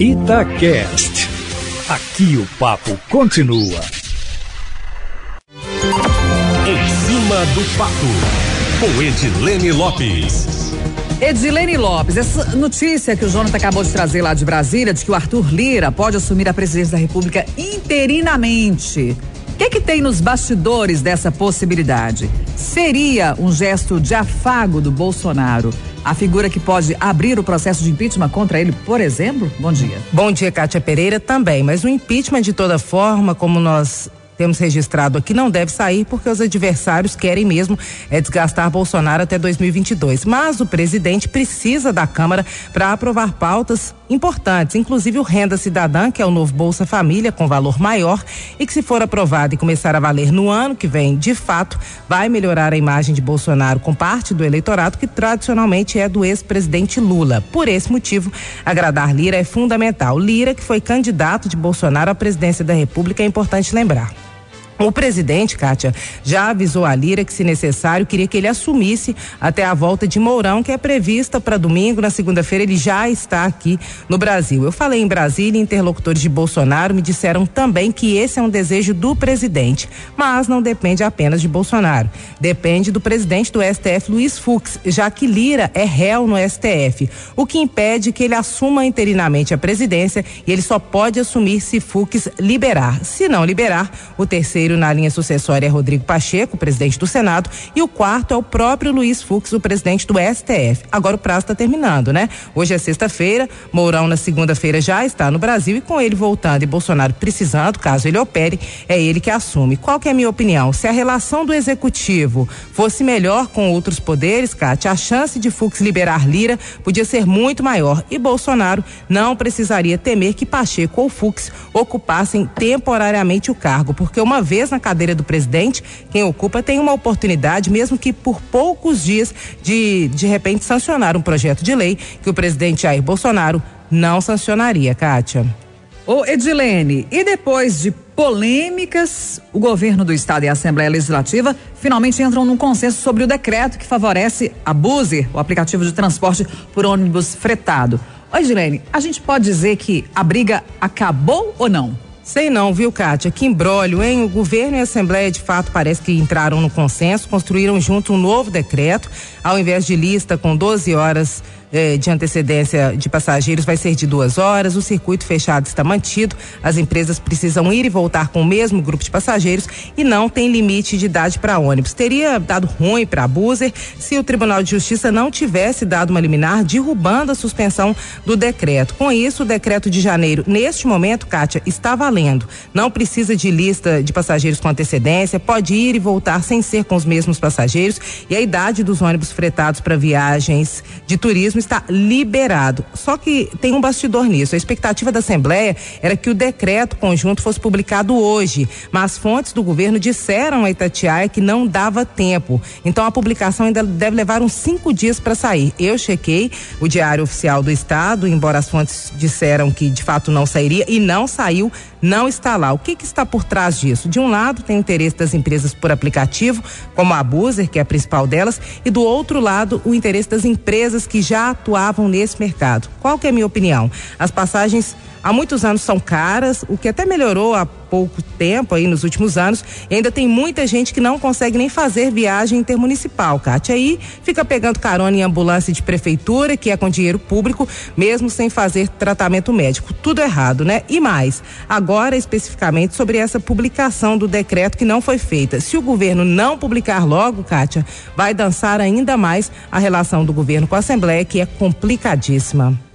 Itacast. Aqui o papo continua. Em cima do papo, com Edilene Lopes. Edilene Lopes, essa notícia que o Jonathan acabou de trazer lá de Brasília, de que o Arthur Lira pode assumir a presidência da República interinamente. O que, que tem nos bastidores dessa possibilidade? Seria um gesto de afago do Bolsonaro a figura que pode abrir o processo de impeachment contra ele, por exemplo? Bom dia. Bom dia, Kátia Pereira, também. Mas o impeachment, de toda forma, como nós temos registrado aqui, não deve sair porque os adversários querem mesmo é, desgastar Bolsonaro até 2022. Mas o presidente precisa da Câmara para aprovar pautas importantes, inclusive o Renda Cidadã, que é o novo Bolsa Família com valor maior e que se for aprovado e começar a valer no ano que vem, de fato, vai melhorar a imagem de Bolsonaro com parte do eleitorado que tradicionalmente é do ex-presidente Lula. Por esse motivo, agradar Lira é fundamental. Lira, que foi candidato de Bolsonaro à presidência da República, é importante lembrar. O presidente, Kátia, já avisou a Lira que, se necessário, queria que ele assumisse até a volta de Mourão, que é prevista para domingo. Na segunda-feira, ele já está aqui no Brasil. Eu falei em Brasília, interlocutores de Bolsonaro me disseram também que esse é um desejo do presidente, mas não depende apenas de Bolsonaro. Depende do presidente do STF, Luiz Fux, já que Lira é réu no STF, o que impede que ele assuma interinamente a presidência e ele só pode assumir se Fux liberar. Se não liberar, o terceiro terceiro na linha sucessória é Rodrigo Pacheco, presidente do Senado, e o quarto é o próprio Luiz Fux, o presidente do STF. Agora o prazo está terminando, né? Hoje é sexta-feira, Mourão na segunda-feira já está no Brasil e com ele voltando e Bolsonaro precisando, caso ele opere, é ele que assume. Qual que é a minha opinião? Se a relação do executivo fosse melhor com outros poderes, Cátia, a chance de Fux liberar Lira podia ser muito maior e Bolsonaro não precisaria temer que Pacheco ou Fux ocupassem temporariamente o cargo, porque uma vez vez na cadeira do presidente, quem ocupa tem uma oportunidade, mesmo que por poucos dias, de de repente sancionar um projeto de lei que o presidente Jair Bolsonaro não sancionaria, Kátia. Ô Edilene, e depois de polêmicas, o governo do estado e a Assembleia Legislativa finalmente entram num consenso sobre o decreto que favorece a Buzer, o aplicativo de transporte por ônibus fretado. Ô Edilene, a gente pode dizer que a briga acabou ou não? Sei não, viu, Kátia? Que embrólio, hein? O governo e a Assembleia, de fato, parece que entraram no consenso, construíram junto um novo decreto, ao invés de lista com 12 horas eh, de antecedência de passageiros vai ser de duas horas, o circuito fechado está mantido, as empresas precisam ir e voltar com o mesmo grupo de passageiros e não tem limite de idade para ônibus. Teria dado ruim para a Buser se o Tribunal de Justiça não tivesse dado uma liminar derrubando a suspensão do decreto. Com isso, o decreto de janeiro, neste momento, Kátia, está valendo. Não precisa de lista de passageiros com antecedência, pode ir e voltar sem ser com os mesmos passageiros e a idade dos ônibus fretados para viagens de turismo está liberado. Só que tem um bastidor nisso. A expectativa da Assembleia era que o decreto conjunto fosse publicado hoje, mas fontes do governo disseram a Itatiaia que não dava tempo. Então a publicação ainda deve levar uns cinco dias para sair. Eu chequei o Diário Oficial do Estado, embora as fontes disseram que de fato não sairia e não saiu, não está lá. O que, que está por trás disso? De um lado tem o interesse das empresas por aplicativo, como a Buzer, que é a principal delas, e do outro lado o interesse das empresas que já atuavam nesse mercado. Qual que é a minha opinião? As passagens há muitos anos são caras, o que até melhorou há pouco tempo aí nos últimos anos, e ainda tem muita gente que não consegue nem fazer viagem intermunicipal, Kátia. Aí fica pegando carona em ambulância de prefeitura, que é com dinheiro público, mesmo sem fazer tratamento médico. Tudo errado, né? E mais, agora especificamente sobre essa publicação do decreto que não foi feita. Se o governo não publicar logo, Kátia, vai dançar ainda mais a relação do governo com a Assembleia, que é complicadíssima.